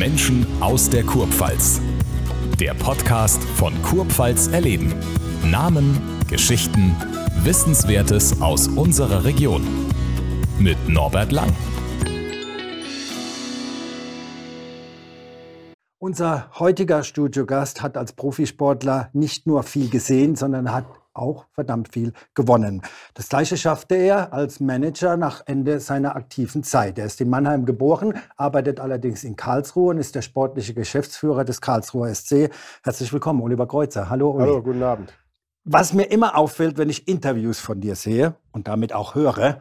Menschen aus der Kurpfalz. Der Podcast von Kurpfalz erleben. Namen, Geschichten, Wissenswertes aus unserer Region. Mit Norbert Lang. Unser heutiger Studiogast hat als Profisportler nicht nur viel gesehen, sondern hat auch verdammt viel gewonnen. Das gleiche schaffte er als Manager nach Ende seiner aktiven Zeit. Er ist in Mannheim geboren, arbeitet allerdings in Karlsruhe und ist der sportliche Geschäftsführer des Karlsruher SC. Herzlich willkommen, Oliver Kreuzer. Hallo, Uli. Hallo, guten Abend. Was mir immer auffällt, wenn ich Interviews von dir sehe und damit auch höre,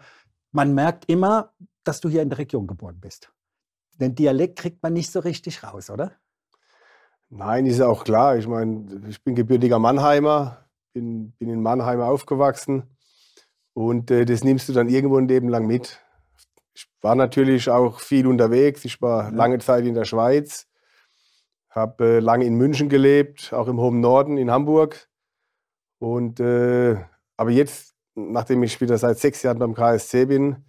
man merkt immer, dass du hier in der Region geboren bist. Den Dialekt kriegt man nicht so richtig raus, oder? Nein, ist ja auch klar. Ich meine, ich bin gebürtiger Mannheimer, bin, bin in Mannheim aufgewachsen und äh, das nimmst du dann irgendwo ein Leben lang mit. Ich war natürlich auch viel unterwegs. Ich war lange Zeit in der Schweiz, habe äh, lange in München gelebt, auch im hohen Norden in Hamburg. Und, äh, aber jetzt, nachdem ich wieder seit sechs Jahren beim KSC bin,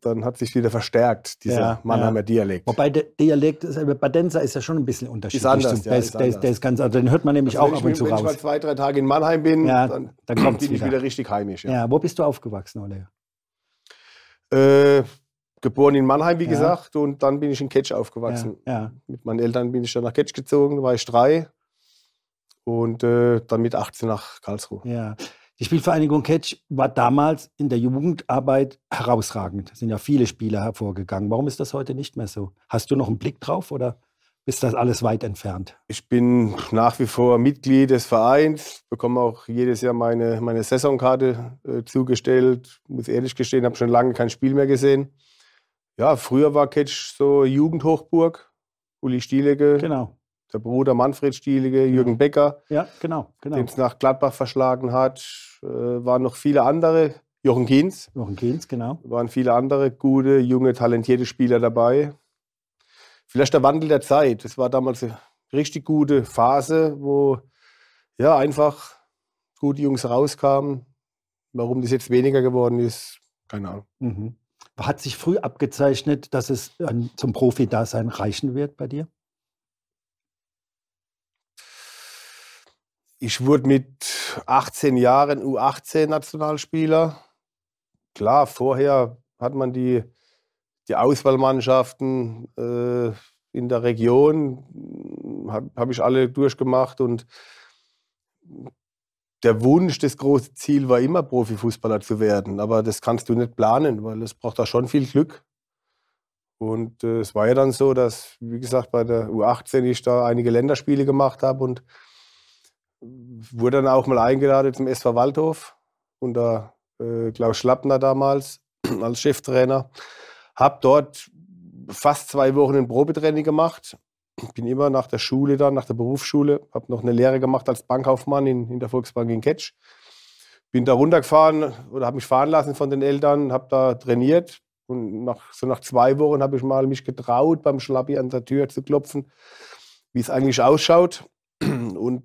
dann hat sich wieder verstärkt, dieser Ja, Mannheimer ja. Dialekt. Wobei der Dialekt, ist- äh, Badenser ist ja schon ein bisschen unterschiedlich. anders, ja, der, ist ist, der, ist, der ist ganz, also den hört man nämlich Also auch ab wenn und zu ich, wenn ich mal raus. zwei, drei Tage in Mannheim bin, Ja, dann, dann bin ich wieder. wieder richtig heimisch. Ja. Wo bist du aufgewachsen, Ole? Äh, geboren in Mannheim, wie gesagt, und dann bin ich in Ketsch aufgewachsen. Mit meinen Eltern bin ich dann nach Ketsch gezogen, da war ich drei. Und äh, dann mit 18 nach Karlsruhe. Ja. Die Spielvereinigung Ketsch war damals in der Jugendarbeit herausragend. Es sind ja viele Spieler hervorgegangen. Warum ist das heute nicht mehr so? Hast du noch einen Blick drauf oder ist das alles weit entfernt? Ich bin nach wie vor Mitglied des Vereins, bekomme auch jedes Jahr meine, meine Saisonkarte äh, zugestellt. Muss ehrlich gestehen, habe schon lange kein Spiel mehr gesehen. Ja, früher war Ketsch so Jugendhochburg. Uli Stielecke, Genau. Der Bruder Manfred Stielecke, Jürgen Becker. Ja, genau, genau. den es nach Gladbach verschlagen hat. Äh, waren noch viele andere. Jochen Kienz, Jochen Kehns, genau. waren viele andere gute, junge, talentierte Spieler dabei. Vielleicht der Wandel der Zeit. Es war damals eine richtig gute Phase, wo ja einfach gute Jungs rauskamen. Warum das jetzt weniger geworden ist, keine Ahnung. Mhm. Hat sich früh abgezeichnet, dass es zum Profi-Dasein reichen wird bei dir? Ich wurde mit 18 Jahren U18-Nationalspieler. Klar, vorher hat man die, die Auswahlmannschaften äh, in der Region, habe hab ich alle durchgemacht und der Wunsch, das große Ziel war immer Profifußballer zu werden. Aber das kannst du nicht planen, weil es braucht da schon viel Glück. Und äh, es war ja dann so, dass, wie gesagt, bei der U18 ich da einige Länderspiele gemacht habe und wurde dann auch mal eingeladen zum SV Waldhof unter äh, Klaus Schlappner damals als Cheftrainer. Hab dort fast zwei Wochen ein Probetraining gemacht. Bin immer nach der Schule dann, nach der Berufsschule, habe noch eine Lehre gemacht als Bankkaufmann in, in der Volksbank in Ketsch. Bin da runtergefahren oder habe mich fahren lassen von den Eltern, habe da trainiert. Und nach, so nach zwei Wochen habe ich mal mich getraut, beim Schlappi an der Tür zu klopfen, wie es eigentlich ausschaut. Und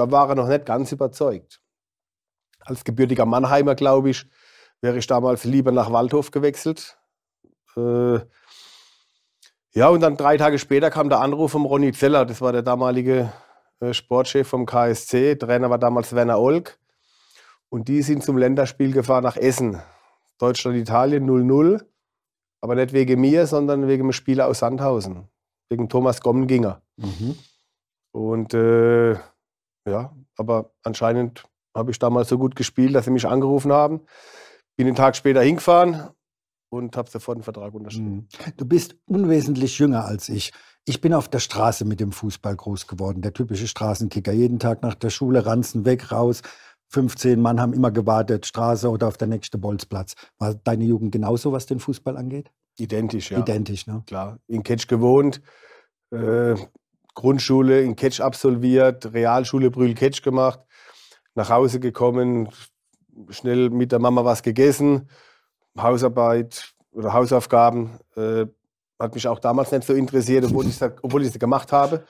da war er noch nicht ganz überzeugt. Als gebürtiger Mannheimer, glaube ich, wäre ich damals lieber nach Waldhof gewechselt. Äh, ja, und dann drei Tage später kam der Anruf vom Ronny Zeller, das war der damalige äh, Sportchef vom KSC. Trainer war damals Werner Olk. Und die sind zum Länderspiel gefahren nach Essen. Deutschland-Italien 0-0. Aber nicht wegen mir, sondern wegen einem Spieler aus Sandhausen. Wegen Thomas Gommenginger. Mhm. Und äh, ja, aber anscheinend habe ich damals so gut gespielt, dass sie mich angerufen haben. Bin einen Tag später hingefahren und habe sofort einen Vertrag unterschrieben. Mhm. Du bist unwesentlich jünger als ich. Ich bin auf der Straße mit dem Fußball groß geworden, der typische Straßenkicker. Jeden Tag nach der Schule, Ranzen weg, raus. 15 Mann haben immer gewartet, Straße oder auf der nächste Bolzplatz. War deine Jugend genauso, was den Fußball angeht? Identisch, ja. Identisch, ne? Klar, in Ketsch gewohnt, äh, Grundschule in Ketsch absolviert, Realschule Brühl-Ketsch gemacht, nach Hause gekommen, schnell mit der Mama was gegessen, Hausarbeit oder Hausaufgaben. Äh, hat mich auch damals nicht so interessiert, obwohl ich es gemacht habe.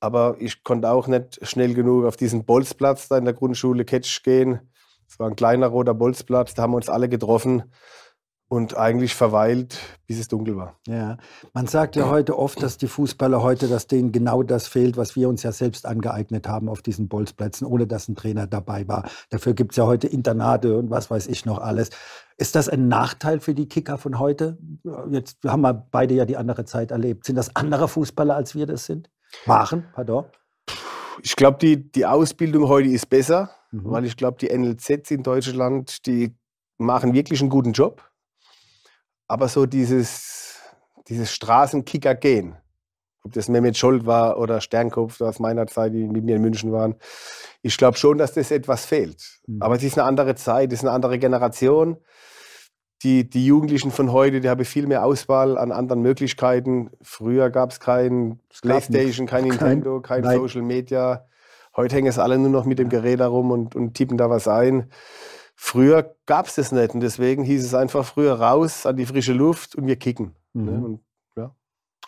Aber ich konnte auch nicht schnell genug auf diesen Bolzplatz da in der Grundschule Ketsch gehen. Es war ein kleiner roter Bolzplatz, da haben wir uns alle getroffen. Und eigentlich verweilt, bis es dunkel war. Ja, man sagt ja heute oft, dass die Fußballer heute, dass denen genau das fehlt, was wir uns ja selbst angeeignet haben auf diesen Bolzplätzen, ohne dass ein Trainer dabei war. Dafür gibt es ja heute Internate und was weiß ich noch alles. Ist das ein Nachteil für die Kicker von heute? Jetzt haben wir beide ja die andere Zeit erlebt. Sind das andere Fußballer, als wir das sind? Waren, pardon. Ich glaube, die, die Ausbildung heute ist besser, Mhm. weil ich glaube, die NLZs in Deutschland, die machen wirklich einen guten Job. Aber so dieses, dieses Straßenkicker-Gehen, ob das Mehmet Scholl war oder Sternkopf aus meiner Zeit, die mit mir in München waren, ich glaube schon, dass das etwas fehlt. Mhm. Aber es ist eine andere Zeit, es ist eine andere Generation. Die, die Jugendlichen von heute, die haben viel mehr Auswahl an anderen Möglichkeiten. Früher gab es kein Playstation, kein Kein- Nintendo, kein nein. Social Media. Heute hängen es alle nur noch mit dem Gerät herum und, und tippen da was ein. Früher gab es das nicht und deswegen hieß es einfach früher raus an die frische Luft und wir kicken. Ne? Mhm. Und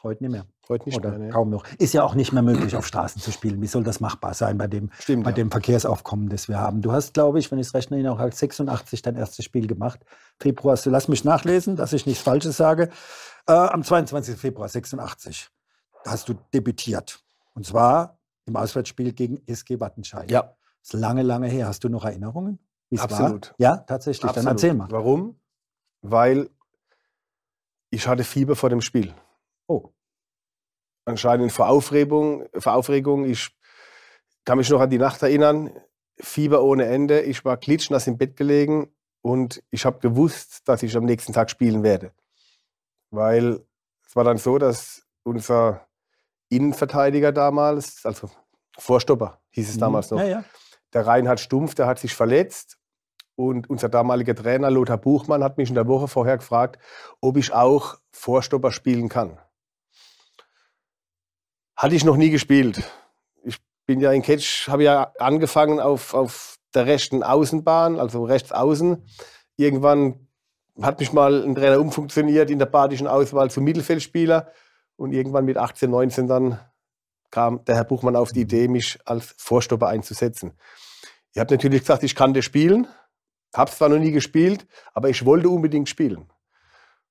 Heute nicht mehr. heute nicht Oder mehr. Ne? kaum noch. Ist ja auch nicht mehr möglich, auf Straßen zu spielen. Wie soll das machbar sein bei dem, Stimmt. bei ja. dem Verkehrsaufkommen, das wir haben? Du hast, glaube ich, wenn ich es erinnere, auch als 86 dein erstes Spiel gemacht. Februar, hast du, lass mich nachlesen, dass ich nichts Falsches sage. Äh, am 22. Februar 86 hast du debütiert. Und zwar im Auswärtsspiel gegen SG Wattenscheid. Ja, Das ist lange, lange her. Hast du noch Erinnerungen? Wie's Absolut. War? Ja, tatsächlich. Dann absolut. erzähl mal. Warum? Weil ich hatte Fieber vor dem Spiel. Oh. Anscheinend vor Aufregung, vor Aufregung. Ich kann mich noch an die Nacht erinnern. Fieber ohne Ende. Ich war klitschnass im Bett gelegen und ich habe gewusst, dass ich am nächsten Tag spielen werde. Weil es war dann so, dass unser Innenverteidiger damals, also Vorstopper hieß es damals noch, Mhm. Ja, ja. der Reinhard Stumpf, der hat sich verletzt. Und unser damaliger Trainer Lothar Buchmann hat mich in der Woche vorher gefragt, ob ich auch Vorstopper spielen kann. Hatte ich noch nie gespielt. Ich bin ja in Ketsch, habe ja angefangen auf, auf der rechten Außenbahn, also rechts außen. Irgendwann hat mich mal ein Trainer umfunktioniert in der badischen Auswahl zum Mittelfeldspieler. Und irgendwann mit 18, 19 dann kam der Herr Buchmann auf die Idee, mich als Vorstopper einzusetzen. Ich habe natürlich gesagt, ich kann das spielen. Habe zwar noch nie gespielt, aber ich wollte unbedingt spielen.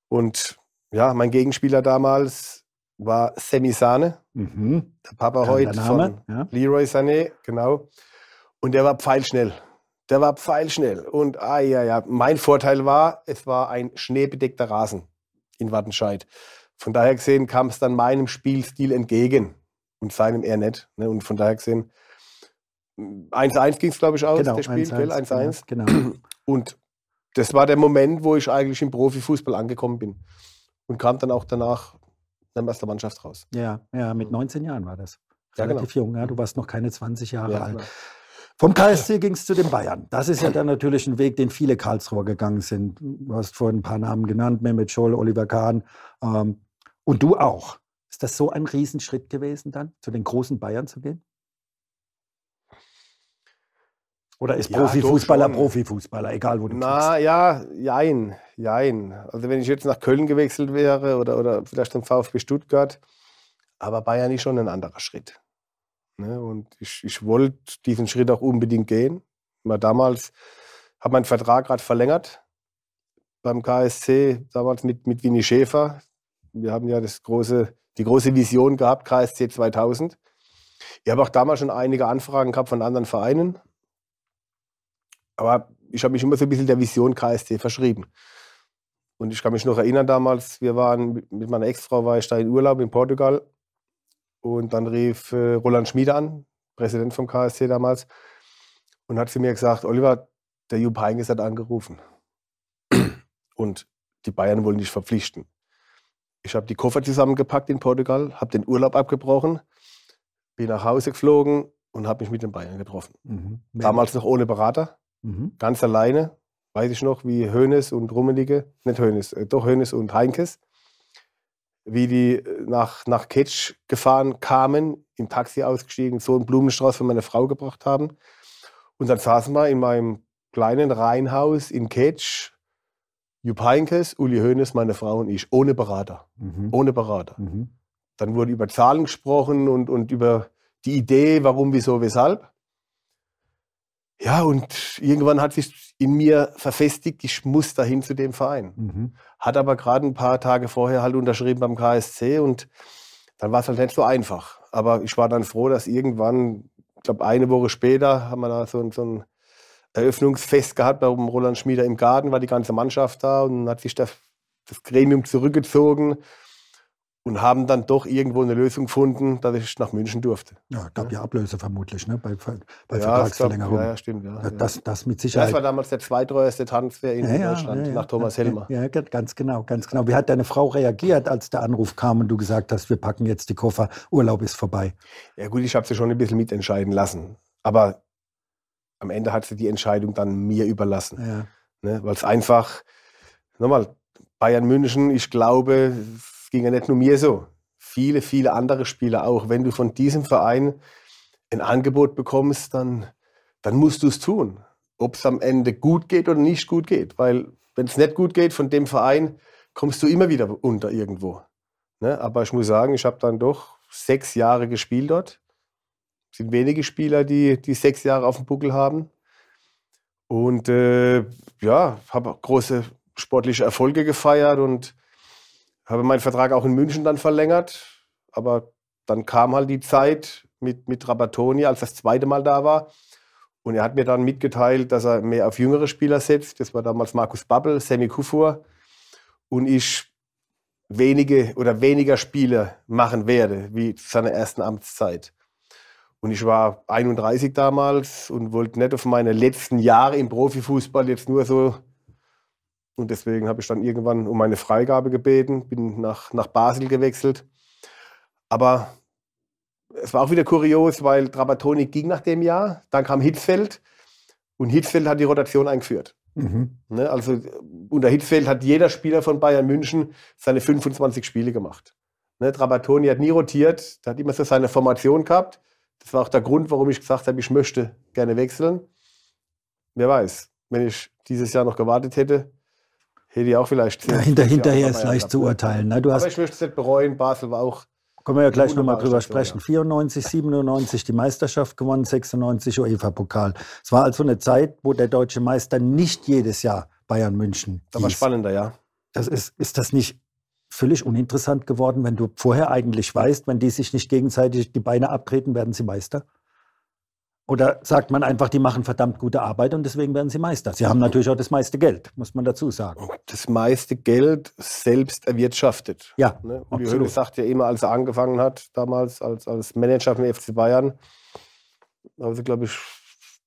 Und ja, mein Gegenspieler damals war Semi Sane, Mhm. der Papa heute Name, von ja. Leroy Sané, genau. Und der war pfeilschnell. Der war pfeilschnell. Und ah, ja, ja, mein Vorteil war, es war ein schneebedeckter Rasen in Wattenscheid. Von daher gesehen kam es dann meinem Spielstil entgegen und seinem eher nicht. Ne? Und von daher gesehen, 1-1 ging es, glaube ich, aus, Genau, das Spiel, 1-1, gell? 1-1. Genau. genau. Und das war der Moment, wo ich eigentlich im Profifußball angekommen bin. Und kam dann auch danach dann aus der Mannschaft raus. Ja, ja, mit 19 Jahren war das. Ja, genau. Relativ jung, ja. Du warst noch keine 20 Jahre Ja, alt. genau. Vom KSC ging es zu den Bayern. Das ist ja dann natürlich ein Weg, den viele Karlsruher gegangen sind. Du hast vorhin ein paar Namen genannt, Mehmet Scholl, Oliver Kahn ähm, und du auch. Ist das so ein Riesenschritt gewesen dann, zu den großen Bayern zu gehen? Oder ist Ja, Profifußballer. Profifußballer, egal wo du Na ja, jein, jein. Also wenn ich jetzt nach Köln gewechselt wäre oder, oder vielleicht zum VfB Stuttgart, aber Bayern ist schon ein anderer Schritt. Ne? Und ich, ich wollte diesen Schritt auch unbedingt gehen. Mal damals habe meinen Vertrag gerade verlängert beim KSC, damals mit, mit Winnie Schäfer. Wir haben ja das große, die große Vision gehabt, KSC 2000. Ich habe auch damals schon einige Anfragen gehabt von anderen Vereinen. Aber ich habe mich immer so ein bisschen der Vision KSC verschrieben. Und ich kann mich noch erinnern damals, wir waren mit- meiner Ex-Frau, war ich da in Urlaub in Portugal. Und dann rief äh, Roland Schmiede an, Präsident vom KSC damals, und hat zu mir gesagt, Oliver, der Jupp Heynckes hat angerufen. Und die Bayern wollen dich verpflichten. Ich habe die Koffer zusammengepackt in Portugal, habe den Urlaub abgebrochen, bin nach Hause geflogen und habe mich mit den Bayern getroffen. Mhm. Damals noch ohne Berater Mhm. ganz alleine, weiß ich noch, wie Hoeneß und Rummenigge, nicht Hoeneß, äh, doch Hoeneß und Heinkes, wie die äh, nach, nach Ketsch gefahren kamen, im Taxi ausgestiegen, so einen Blumenstrauß für meine Frau gebracht haben. Und dann saßen wir in meinem kleinen Reihenhaus in Ketsch, Jupp Heinkes, Uli Hoeneß, meine Frau und ich, ohne Berater. Mhm. Ohne Berater. Mhm. Dann wurde über Zahlen gesprochen und, und über die Idee, warum, wieso, weshalb. Ja, und irgendwann hat sich in mir verfestigt, ich muss dahin zu dem Verein. Mhm. Hat aber gerade ein paar Tage vorher halt unterschrieben beim KSC und dann war es halt nicht so einfach. Aber ich war dann froh, dass irgendwann, ich glaube eine Woche später, haben wir da so, ein- so ein Eröffnungsfest gehabt beim Roland Schmieder im Garten, war die ganze Mannschaft da und hat sich das, das Gremium zurückgezogen und haben dann doch irgendwo eine Lösung gefunden, dass ich nach München durfte. Ja, gab ja Ablöse vermutlich, ne? Bei, bei Ja, Vertragsverlängerung. Ja, ja, stimmt. Ja, ja. Das, das mit Ja, Sicherheit. das war damals der zweiteuerste Transfer in Ja, ja, Deutschland, ja, ja. nach Thomas Ja, Helmer. Ja, ga- ganz genau, ganz genau. Wie hat deine Frau reagiert, als der Anruf kam und du gesagt hast, wir packen jetzt die Koffer, Urlaub ist vorbei? Ja gut, ich habe sie schon ein bisschen mitentscheiden lassen. Aber am Ende hat sie die Entscheidung dann mir überlassen. Ja. Ne? Weil es einfach, nochmal, Bayern München, ich glaube, es ging ja nicht nur mir so. Viele, viele andere Spieler auch. Wenn du von diesem Verein ein Angebot bekommst, dann, dann musst du es tun. Ob es am Ende gut geht oder nicht gut geht. Weil wenn es nicht gut geht von dem Verein, kommst du immer wieder unter irgendwo. Ne? Aber ich muss sagen, ich habe dann doch sechs Jahre gespielt dort. Es sind wenige Spieler, die, die sechs Jahre auf dem Buckel haben. Und äh, ja, habe große sportliche Erfolge gefeiert und habe meinen Vertrag auch in München dann verlängert. Aber dann kam halt die Zeit mit, mit Rabatoni, als das zweite Mal da war. Und er hat mir dann mitgeteilt, dass er mehr auf jüngere Spieler setzt. Das war damals Markus Babbel, Sammy Kufur. Und ich wenige oder weniger Spiele machen werde, wie zu seiner ersten Amtszeit. Und ich war 31 damals und wollte nicht auf meine letzten Jahre im Profifußball jetzt nur so. Und deswegen habe ich dann irgendwann um meine Freigabe gebeten, bin nach, nach Basel gewechselt. Aber es war auch wieder kurios, weil Trapattoni ging nach dem Jahr, dann kam Hitzfeld und Hitzfeld hat die Rotation eingeführt. Mhm. Ne? Also unter Hitzfeld hat jeder Spieler von Bayern München seine 25 Spiele gemacht. Ne? Trapattoni hat nie rotiert, der hat immer so seine Formation gehabt. Das war auch der Grund, warum ich gesagt habe, ich möchte gerne wechseln. Wer weiß, wenn ich dieses Jahr noch gewartet hätte, hätte ich auch vielleicht. Ja, 10, hinter, 20 Jahre hinterher ist leicht zu urteilen. Ne? Du Aber hast, ich möchte es nicht bereuen. Basel war auch. können wir ja gleich nochmal drüber Station, sprechen. 94, 97 die Meisterschaft gewonnen, 96 UEFA-Pokal. Es war also eine Zeit, wo der deutsche Meister nicht jedes Jahr Bayern München Da war spannender, ja. Das ist, ist das nicht völlig uninteressant geworden, wenn du vorher eigentlich weißt, wenn die sich nicht gegenseitig die Beine abtreten, werden sie Meister? Oder sagt man einfach, die machen verdammt gute Arbeit und deswegen werden sie Meister? Sie haben natürlich auch das meiste Geld, muss man dazu sagen. Das meiste Geld selbst erwirtschaftet. Ja, Ne? Uli absolut. Hoeneß sagt ja immer, als er angefangen hat, damals als, als Manager vom FC Bayern, haben sie, glaube ich,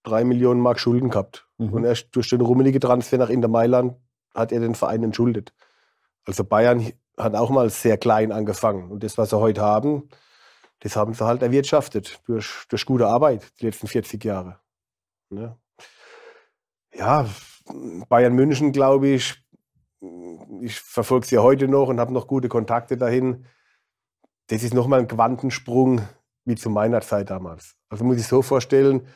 drei Millionen Mark Schulden gehabt. Mhm. Und erst durch den rummeligen Transfer nach Inter Mailand hat er den Verein entschuldet. Also Bayern hat auch mal sehr klein angefangen. Und das, was sie heute haben, das haben sie halt erwirtschaftet durch, durch gute Arbeit die letzten 40 Jahre. Ne? Ja, Bayern München, glaube ich, ich verfolge sie heute noch und habe noch gute Kontakte dahin. Das ist nochmal ein Quantensprung wie zu meiner Zeit damals. Also muss ich so vorstellen,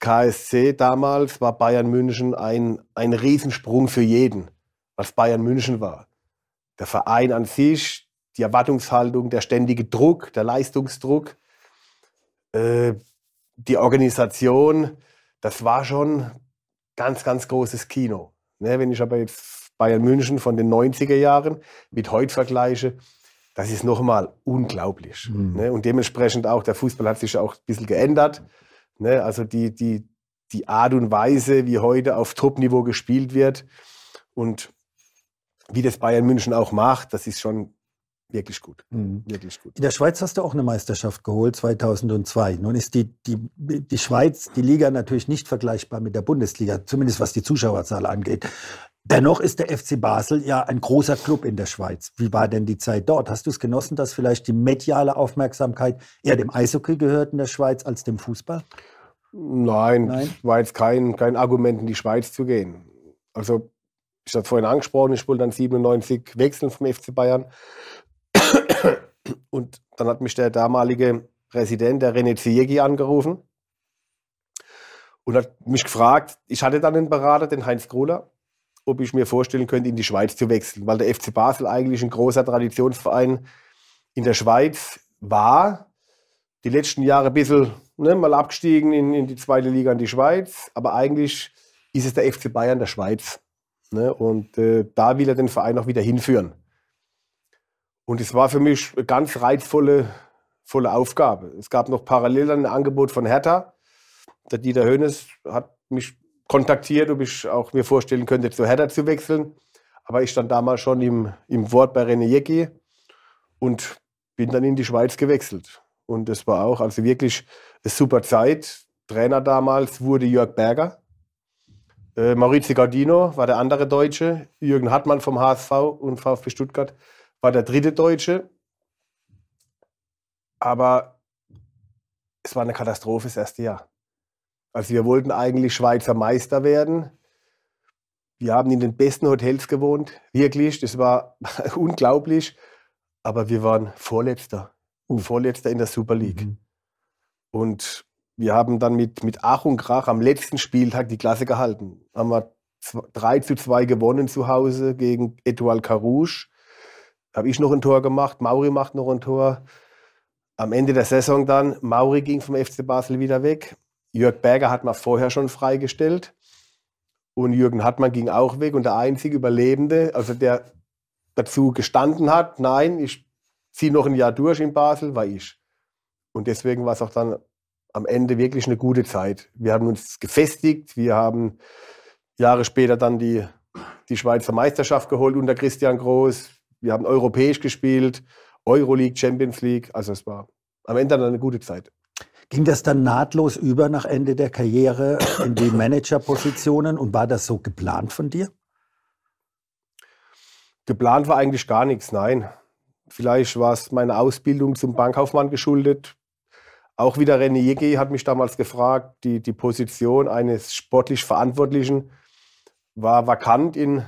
KSC damals war Bayern München ein, ein Riesensprung für jeden, was Bayern München war. Der Verein an sich, die Erwartungshaltung, der ständige Druck, der Leistungsdruck, äh, die Organisation, das war schon ganz, ganz großes Kino. Ne, wenn ich aber jetzt Bayern München von den 90er Jahren mit heute vergleiche, das ist nochmal unglaublich. Mhm. Ne? Und dementsprechend auch, der Fußball hat sich auch ein bisschen geändert. Ne? Also die, die, die Art und Weise, wie heute auf Top-Niveau gespielt wird und wie das Bayern München auch macht, das ist schon wirklich gut. Mhm. Wirklich gut. In der Schweiz hast du auch eine Meisterschaft geholt, 2002. Nun ist die, die, die Schweiz, die Liga natürlich nicht vergleichbar mit der Bundesliga, zumindest was die Zuschauerzahl angeht. Dennoch ist der FC Basel ja ein großer Club in der Schweiz. Wie war denn die Zeit dort? Hast du es genossen, dass vielleicht die mediale Aufmerksamkeit eher dem Eishockey gehört in der Schweiz als dem Fußball? Nein, Nein? war jetzt kein, kein Argument, in die Schweiz zu gehen. Also, ich habe vorhin angesprochen, ich wollte dann 97 wechseln vom FC Bayern. Und dann hat mich der damalige Präsident, der René Ziegi, angerufen und hat mich gefragt, ich hatte dann einen Berater, den Heinz Krohler, ob ich mir vorstellen könnte, in die Schweiz zu wechseln, weil der FC Basel eigentlich ein großer Traditionsverein in der Schweiz war. Die letzten Jahre ein bisschen ne, mal abgestiegen in, in die zweite Liga in die Schweiz, aber eigentlich ist es der FC Bayern der Schweiz. Ne? Und äh, da will er den Verein auch wieder hinführen. Und es war für mich eine ganz reizvolle volle Aufgabe. Es gab noch parallel ein Angebot von Hertha. Der Dieter Hönes hat mich kontaktiert, ob ich auch mir vorstellen könnte, zu Hertha zu wechseln. Aber ich stand damals schon im, im Wort bei René Jecki und bin dann in die Schweiz gewechselt. Und das war auch also wirklich eine super Zeit. Trainer damals wurde Jörg Berger. Äh, Maurizio Gardino war der andere Deutsche. Jürgen Hartmann vom HSV und VfB Stuttgart war der dritte Deutsche. Aber es war eine Katastrophe das erste Jahr. Also wir wollten eigentlich Schweizer Meister werden. Wir haben in den besten Hotels gewohnt, wirklich. Das war unglaublich. Aber wir waren Vorletzter. Uh. Vorletzter in der Super League. Mhm. Und wir haben dann mit, mit Ach und Krach am letzten Spieltag die Klasse gehalten. Haben wir 3 zu 2 gewonnen zu Hause gegen Etoile Carouge. Habe ich noch ein Tor gemacht, Mauri macht noch ein Tor. Am Ende der Saison dann, Mauri ging vom FC Basel wieder weg. Jörg Berger hat man vorher schon freigestellt. Und Jürgen Hartmann ging auch weg. Und der einzige Überlebende, also der dazu gestanden hat, nein, ich ziehe noch ein Jahr durch in Basel, war ich. Und deswegen war es auch dann am Ende wirklich eine gute Zeit. Wir haben uns gefestigt, wir haben Jahre später dann die, die Schweizer Meisterschaft geholt unter Christian Groß. Wir haben europäisch gespielt Euroleague, Champions League. Also es war am Ende dann eine gute Zeit. Ging das dann nahtlos über nach Ende der Karriere in die Managerpositionen und war das so geplant von dir? Geplant war eigentlich gar nichts, nein. Vielleicht war es meine Ausbildung zum Bankkaufmann geschuldet. Auch wieder René Jegge hat mich damals gefragt, die, die Position eines sportlich Verantwortlichen war vakant in,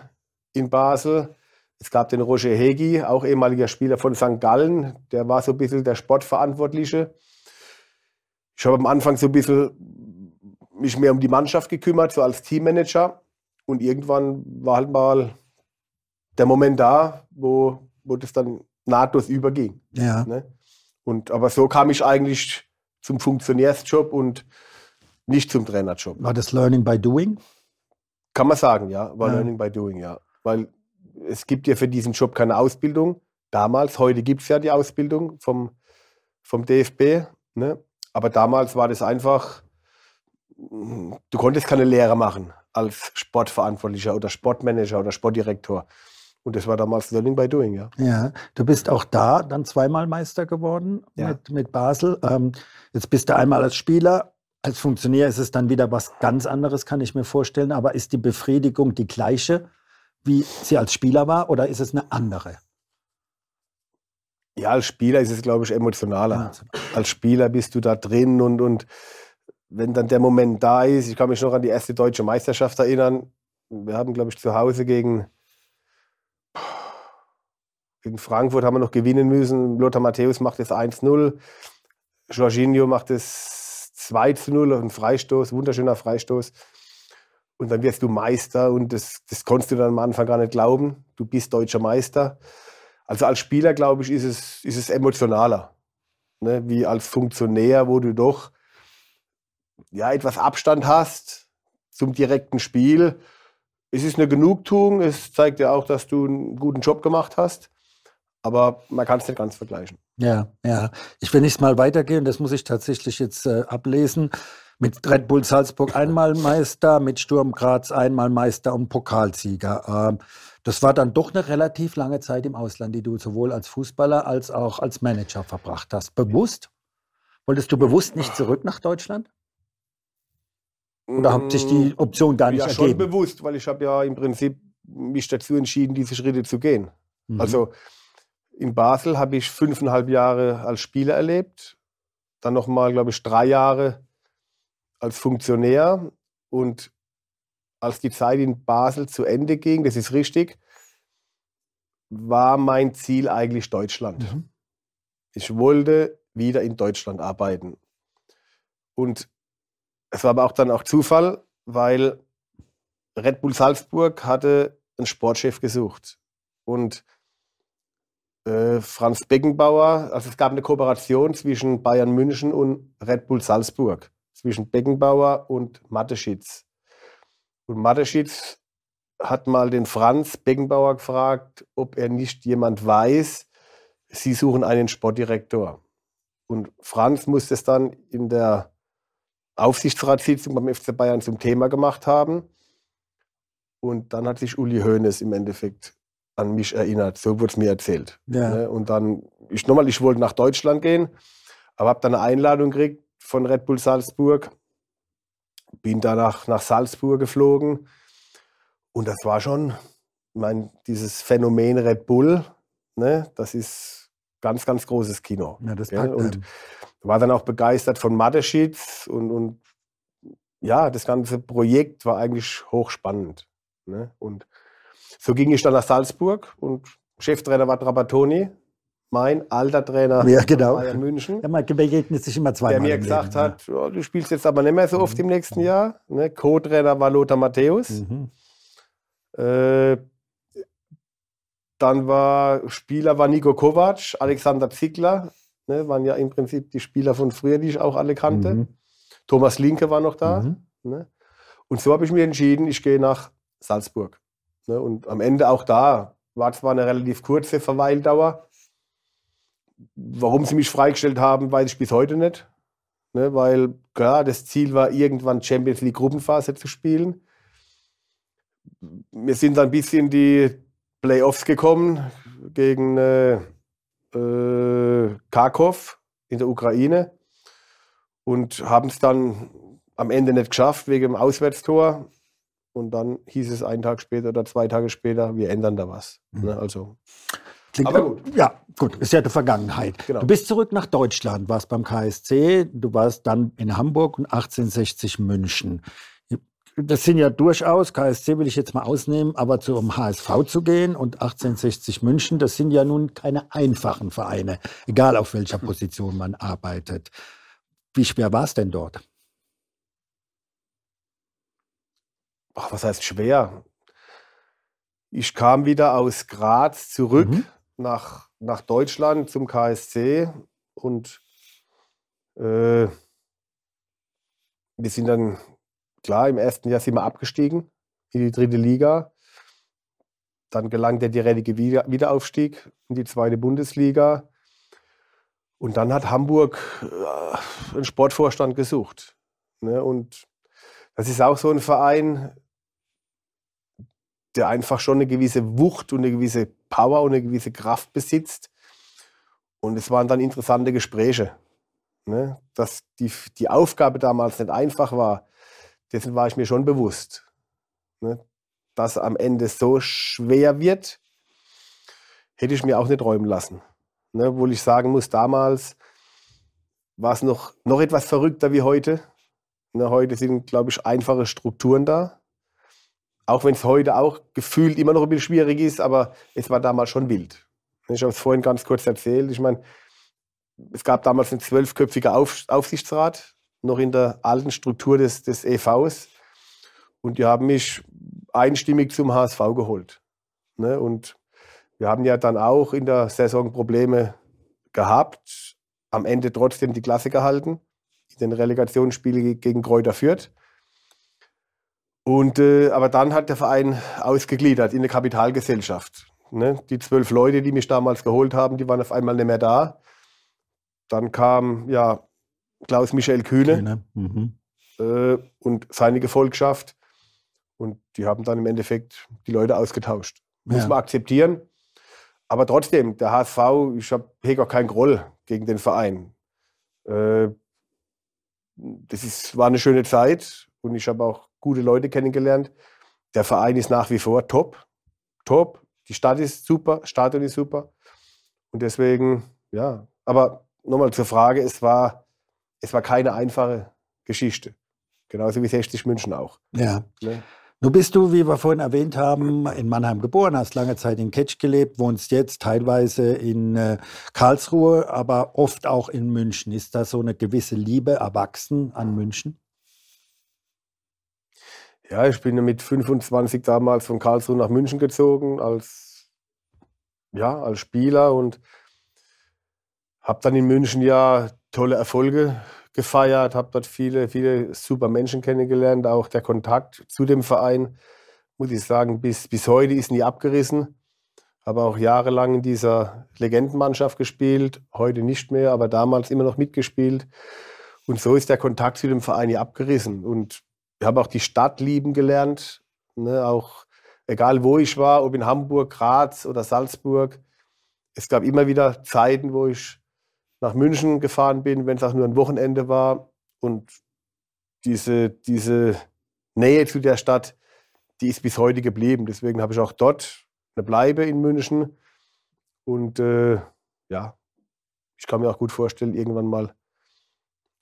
in Basel. Es gab den Roger Hegi, auch ehemaliger Spieler von St. Gallen, der war so ein bisschen der Sportverantwortliche. Ich habe am Anfang so ein bisschen mich mehr um die Mannschaft gekümmert, so als Teammanager. Und irgendwann war halt mal der Moment da, wo, wo das dann nahtlos überging. Ja. Ne? Und, aber so kam ich eigentlich zum Funktionärsjob und nicht zum Trainerjob. War das Learning by Doing? Kann man sagen, ja. War ja. Learning by Doing, ja. Weil es gibt ja für diesen Job keine Ausbildung. Damals, heute gibt es ja die Ausbildung vom, vom DFB. Ne? Aber damals war das einfach, du konntest keine Lehre machen als Sportverantwortlicher oder Sportmanager oder Sportdirektor. Und das war damals Learning by Doing, ja. Ja, du bist auch da dann zweimal Meister geworden ja. mit, mit Basel. Ähm, jetzt bist du einmal als Spieler. Als Funktionär ist es dann wieder was ganz anderes, kann ich mir vorstellen. Aber ist die Befriedigung die gleiche? Wie sie als Spieler war, oder ist es eine andere? Ja, als Spieler ist es, glaube ich, emotionaler. Als Spieler bist du da drin und, und wenn dann der Moment da ist, ich kann mich noch an die erste deutsche Meisterschaft erinnern. Wir haben, glaube ich, zu Hause gegen, gegen Frankfurt haben wir noch gewinnen müssen. Lothar Matthäus macht das 1-0. Jorginho macht das 2-0, ein Freistoß, wunderschöner Freistoß. Und dann wirst du Meister und das, das konntest du dann am Anfang gar nicht glauben. Du bist deutscher Meister. Also als Spieler, glaube ich, ist es, ist es emotionaler. Ne? Wie als Funktionär, wo du doch ja, etwas Abstand hast zum direkten Spiel. Es ist eine Genugtuung. Es zeigt ja auch, dass du einen guten Job gemacht hast. Aber man kann es nicht ganz vergleichen. Ja, ja. Ich will nicht mal weitergehen. Das muss ich tatsächlich jetzt äh, ablesen. Mit Red Bull Salzburg einmal Meister, mit Sturm Graz einmal Meister und Pokalsieger. Ähm, das war dann doch eine relativ lange Zeit im Ausland, die du sowohl als Fußballer als auch als Manager verbracht hast. Bewusst? Wolltest du bewusst nicht zurück nach Deutschland? Oder hat sich die mm, Option gar nicht ja, ergeben? Ja, schon bewusst, weil ich habe ja im Prinzip mich dazu entschieden, diese Schritte zu gehen. Mhm. Also in Basel habe ich fünfeinhalb Jahre als Spieler erlebt, dann nochmal, glaube ich, drei Jahre als Funktionär und als die Zeit in Basel zu Ende ging, das ist richtig, war mein Ziel eigentlich Deutschland. Mhm. Ich wollte wieder in Deutschland arbeiten. Und es war aber auch dann auch Zufall, weil Red Bull Salzburg hatte einen Sportchef gesucht. Und äh, Franz Beckenbauer, also es gab eine Kooperation zwischen Bayern München und Red Bull Salzburg, zwischen Beckenbauer und Mateschitz. Und Mateschitz hat mal den Franz Beckenbauer gefragt, ob er nicht jemand weiß, sie suchen einen Sportdirektor. Und Franz musste es dann in der Aufsichtsratssitzung beim FC Bayern zum Thema gemacht haben. Und dann hat sich Uli Hoeneß im Endeffekt an mich erinnert. So wurde es mir erzählt. Ja. Ne? Und dann, ich nochmal, ich wollte nach Deutschland gehen, aber habe dann eine Einladung gekriegt von Red Bull Salzburg. Bin danach nach Salzburg geflogen. Und das war schon, ich meine, dieses Phänomen Red Bull, ne, das ist ganz, ganz großes Kino. Ja, das packt und war dann auch begeistert von Mateschitz und, und ja, das ganze Projekt war eigentlich hochspannend. Ne? Und so ging ich dann nach Salzburg und Cheftrainer war Trapattoni, mein alter Trainer ja, genau. Bayern München. Ja, man begegnet sich immer zweimal. Der mir gesagt Leben, hat, ja. du spielst jetzt aber nicht mehr so oft mhm. im nächsten Jahr. Ne? Co-Trainer war Lothar Matthäus. Mhm. Äh, dann war Spieler war Nico Kovac, Alexander Ziegler, ne, waren ja im Prinzip die Spieler von früher, die ich auch alle kannte. Mhm. Thomas Linke war noch da. Mhm. Ne? Und so habe ich mich entschieden, ich gehe nach Salzburg. Ne? Und am Ende auch da war zwar eine relativ kurze Verweildauer. Warum sie mich freigestellt haben, weiß ich bis heute nicht. Ne? Weil klar, das Ziel war, irgendwann Champions League Gruppenphase zu spielen. Wir sind dann ein bisschen die Playoffs gekommen gegen äh, äh, Kharkov in der Ukraine und haben es dann am Ende nicht geschafft wegen dem Auswärtstor. Und dann hieß es einen Tag später oder zwei Tage später, wir ändern da was. Mhm. Ne? Also, Klingt aber gut. Ja, gut, ist ja die Vergangenheit. Genau. Du bist zurück nach Deutschland, warst beim KSC, du warst dann in Hamburg und 1860 München. Das sind ja durchaus, KSC will ich jetzt mal ausnehmen, aber zum HSV zu gehen und 1860 München, das sind ja nun keine einfachen Vereine, egal auf welcher Position man arbeitet. Wie schwer war es denn dort? ach, was heißt schwer? Ich kam wieder aus Graz zurück mhm. Nach, nach Deutschland zum KSC und äh, wir sind dann, klar, im ersten Jahr sind wir abgestiegen in die dritte Liga. Dann gelang der direkte Wiederaufstieg in die zweite Bundesliga. Und dann hat Hamburg äh, einen Sportvorstand gesucht. Ne? Und das ist auch so ein Verein, der einfach schon eine gewisse Wucht und eine gewisse Power und eine gewisse Kraft besitzt. Und es waren dann interessante Gespräche. Ne? Dass die, die Aufgabe damals nicht einfach war, dessen war ich mir schon bewusst. Ne? Dass am Ende so schwer wird, hätte ich mir auch nicht träumen lassen. Ne? Obwohl ich sagen muss, damals war es noch, noch etwas verrückter wie heute. Ne? Heute sind, glaube ich, einfache Strukturen da. Auch wenn es heute auch gefühlt immer noch ein bisschen schwierig ist, aber es war damals schon wild. Ich habe es vorhin ganz kurz erzählt. Ich meine, es gab damals einen zwölfköpfigen Auf Aufsichtsrat, noch in der alten Struktur des, des EVs. Und die haben mich einstimmig zum HSV geholt. Ne? Und wir haben ja dann auch in der Saison Probleme gehabt, am Ende trotzdem die Klasse gehalten, in den Relegationsspielen gegen Kräuter Fürth. Und, äh, aber dann hat der Verein ausgegliedert in eine Kapitalgesellschaft. Ne? Die zwölf Leute, die mich damals geholt haben, die waren auf einmal nicht mehr da. Dann kam ja Klaus-Michael Kühne, Kühne. Mhm. Äh, und seine Gefolgschaft. Und die haben dann im Endeffekt die Leute ausgetauscht. Muss ja. man akzeptieren. Aber trotzdem, der HSV, ich habe auch keinen Groll gegen den Verein. Äh, das ist, war eine schöne Zeit und ich habe auch gute Leute kennengelernt. Der Verein ist nach wie vor top. Top. Die Stadt ist super, Stadion ist super. Und deswegen, ja. Aber nochmal zur Frage, es war, es war keine einfache Geschichte. Genauso wie 60 München auch. Ja. Ne? Nun bist du, wie wir vorhin erwähnt haben, in Mannheim geboren, hast lange Zeit in Ketsch gelebt, wohnst jetzt teilweise in äh, Karlsruhe, aber oft auch in München. Ist da so eine gewisse Liebe erwachsen an München? Ja, ich bin mit 25 damals von Karlsruhe nach München gezogen, als ja, als Spieler und habe dann in München ja tolle Erfolge gefeiert, habe dort viele, viele super Menschen kennengelernt. Auch der Kontakt zu dem Verein, muss ich sagen, bis, bis heute ist nie abgerissen. Habe auch jahrelang in dieser Legendenmannschaft gespielt, heute nicht mehr, aber damals immer noch mitgespielt. Und so ist der Kontakt zu dem Verein nie abgerissen. Und ich habe auch die Stadt lieben gelernt, ne, auch egal wo ich war, ob in Hamburg, Graz oder Salzburg. Es gab immer wieder Zeiten, wo ich nach München gefahren bin, wenn es auch nur ein Wochenende war. Und diese, diese Nähe zu der Stadt, die ist bis heute geblieben. Deswegen habe ich auch dort eine Bleibe in München. Und äh, ja, ich kann mir auch gut vorstellen, irgendwann mal,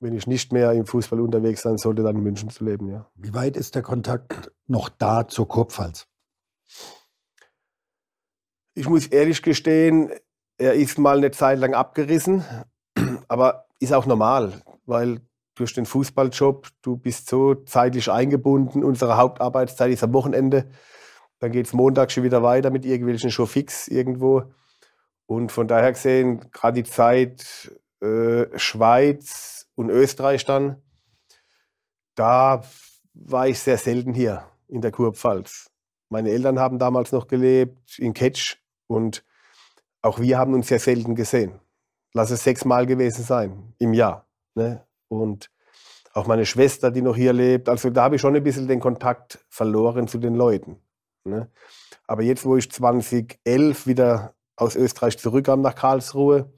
wenn ich nicht mehr im Fußball unterwegs sein sollte, dann in München zu leben. Ja. Wie weit ist der Kontakt noch da zur Kurpfalz? Ich muss ehrlich gestehen, er ist mal eine Zeit lang abgerissen, aber ist auch normal, weil durch den Fußballjob, du bist so zeitlich eingebunden, unsere Hauptarbeitszeit ist am Wochenende, dann geht es Montag schon wieder weiter mit irgendwelchen Showfix irgendwo. Und von daher gesehen, gerade die Zeit äh, Schweiz und Österreich dann, da war ich sehr selten hier in der Kurpfalz. Meine Eltern haben damals noch gelebt in Ketsch und auch wir haben uns sehr selten gesehen. Lass es sechsmal gewesen sein im Jahr. Ne? Und auch meine Schwester, die noch hier lebt. Also da habe ich schon ein bisschen den Kontakt verloren zu den Leuten. Ne? Aber jetzt, wo ich 2011 wieder aus Österreich zurückkam nach Karlsruhe,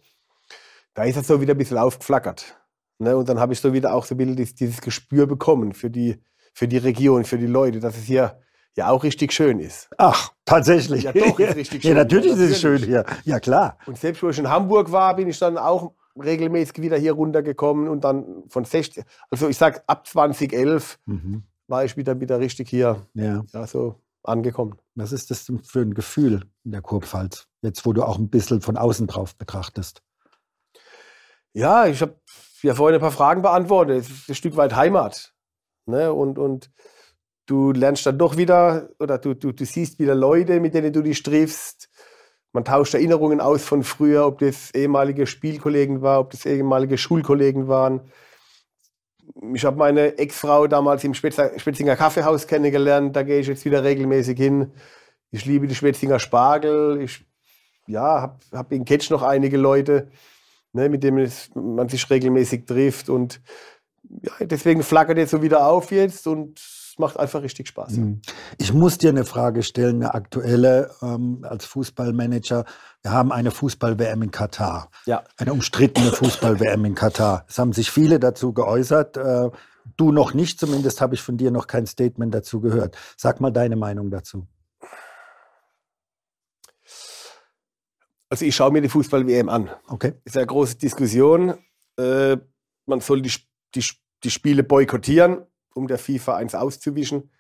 da ist es so wieder ein bisschen aufgeflackert. Ne? Und dann habe ich so wieder auch so ein bisschen dieses Gespür bekommen für die, für die Region, für die Leute, dass es hier ja auch richtig schön ist. Ach, tatsächlich. Ja, doch, ist richtig schön. ja, natürlich ist es schön hier. Ja, klar. Und selbst wo ich in Hamburg war, bin ich dann auch regelmäßig wieder hier runtergekommen und dann von 60, also ich sag ab 2011 mhm. war ich wieder, wieder richtig hier ja. Ja, so angekommen. Was ist das für ein Gefühl in der Kurpfalz, jetzt wo du auch ein bisschen von außen drauf betrachtest? Ja, ich habe ja vorhin ein paar Fragen beantwortet. Es ist ein Stück weit Heimat. Ne? Und, und du lernst dann doch wieder oder du, du, du siehst wieder Leute, mit denen du dich triffst. Man tauscht Erinnerungen aus von früher, ob das ehemalige Spielkollegen war, ob das ehemalige Schulkollegen waren. Ich habe meine Ex-Frau damals im Spetzinger Kaffeehaus kennengelernt. Da gehe ich jetzt wieder regelmäßig hin. Ich liebe die Spetzinger Spargel. Ich ja, habe hab in Ketsch noch einige Leute, ne, mit denen man sich regelmäßig trifft. Und ja, deswegen flackert jetzt so wieder auf jetzt und macht einfach richtig Spaß. Mhm. Ich muss dir eine Frage stellen, eine aktuelle ähm, als Fußballmanager. Wir haben eine Fußball-WM in Katar. Ja. Eine umstrittene Fußball-WM in Katar. Es haben sich viele dazu geäußert. Äh, du noch nicht, zumindest habe ich von dir noch kein Statement dazu gehört. Sag mal deine Meinung dazu. Also ich schaue mir die Fußball-WM an. Okay. Ist eine große Diskussion. Äh, man soll die, die, die Spiele boykottieren um der FIFA eins auszuwischen.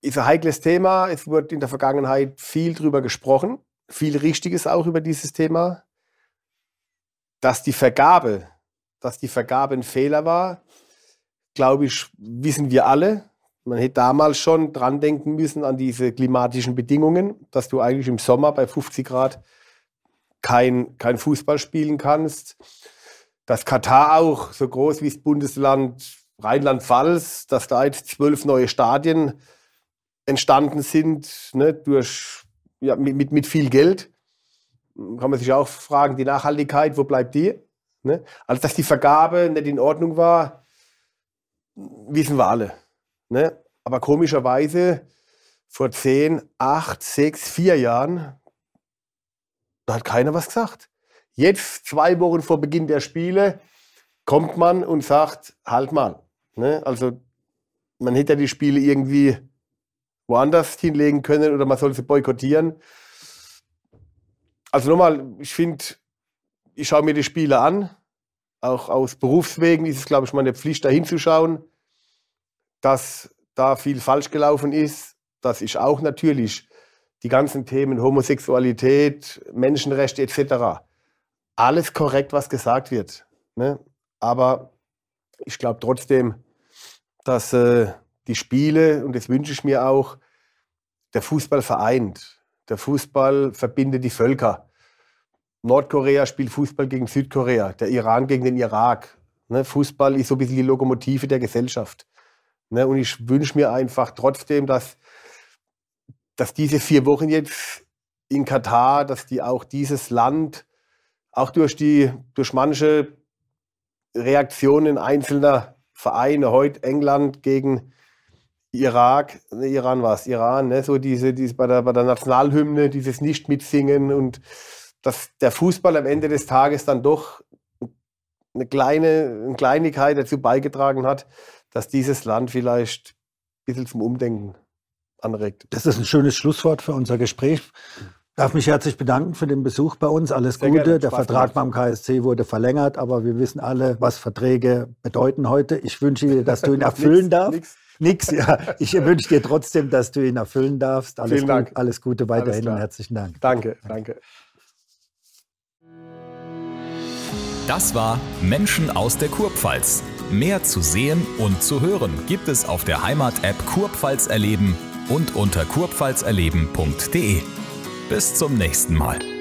Ist ein heikles Thema. Es wurde in der Vergangenheit viel drüber gesprochen, viel Richtiges auch über dieses Thema. Dass die Vergabe, dass die Vergabe ein Fehler war, glaube ich, wissen wir alle. Man hätte damals schon dran denken müssen an diese klimatischen Bedingungen, dass du eigentlich im Sommer bei 50 Grad kein, kein Fußball spielen kannst. Dass Katar auch so groß wie das Bundesland Rheinland-Pfalz, dass da jetzt zwölf neue Stadien entstanden sind, ne, durch, ja, mit, mit viel Geld. Kann man sich auch fragen, die Nachhaltigkeit, wo bleibt die? Ne? Also, dass die Vergabe nicht in Ordnung war, wissen wir alle. Ne? Aber komischerweise vor zehn, acht, sechs, vier Jahren, da hat keiner was gesagt. Jetzt, zwei Wochen vor Beginn der Spiele, kommt man und sagt, halt mal, Ne? Also man hätte ja die Spiele irgendwie woanders hinlegen können oder man soll sie boykottieren. Also nochmal, ich finde, ich schaue mir die Spiele an. Auch aus Berufswegen ist es, glaube ich, meine Pflicht, da hinzuschauen, dass da viel falsch gelaufen ist, dass ich auch natürlich die ganzen Themen Homosexualität, Menschenrechte etc. alles korrekt, was gesagt wird. Ne? Aber ich glaube trotzdem, dass äh, die Spiele, und das wünsche ich mir auch, der Fußball vereint. Der Fußball verbindet die Völker. Nordkorea spielt Fußball gegen Südkorea, der Iran gegen den Irak. Ne, Fußball ist so ein bisschen die Lokomotive der Gesellschaft. Ne, und ich wünsche mir einfach trotzdem, dass, dass diese vier Wochen jetzt in Katar, dass die auch dieses Land, auch durch, die, durch manche Reaktionen einzelner Vereine, heute England gegen Irak, ne, Iran war es, Iran, ne, so diese, diese bei, der, bei der Nationalhymne, dieses Nicht-Mitsingen und dass der Fußball am Ende des Tages dann doch eine kleine eine Kleinigkeit dazu beigetragen hat, dass dieses Land vielleicht ein bisschen zum Umdenken anregt. Das ist ein schönes Schlusswort für unser Gespräch. Darf mich herzlich bedanken für den Besuch bei uns. Alles Sehr Gute. Gerne. Der Vertrag beim KSC wurde verlängert, aber wir wissen alle, was Verträge bedeuten heute. Ich wünsche dir, dass du ihn erfüllen darfst. Nix. Ja. Ich wünsche dir trotzdem, dass du ihn erfüllen darfst. Alles Vielen Dank. alles Gute weiterhin und herzlichen Dank. Danke, danke. Das war Menschen aus der Kurpfalz. Mehr zu sehen und zu hören gibt es auf der Heimat-App Kurpfalz erleben und unter kurpfalzerleben.de. Bis zum nächsten Mal.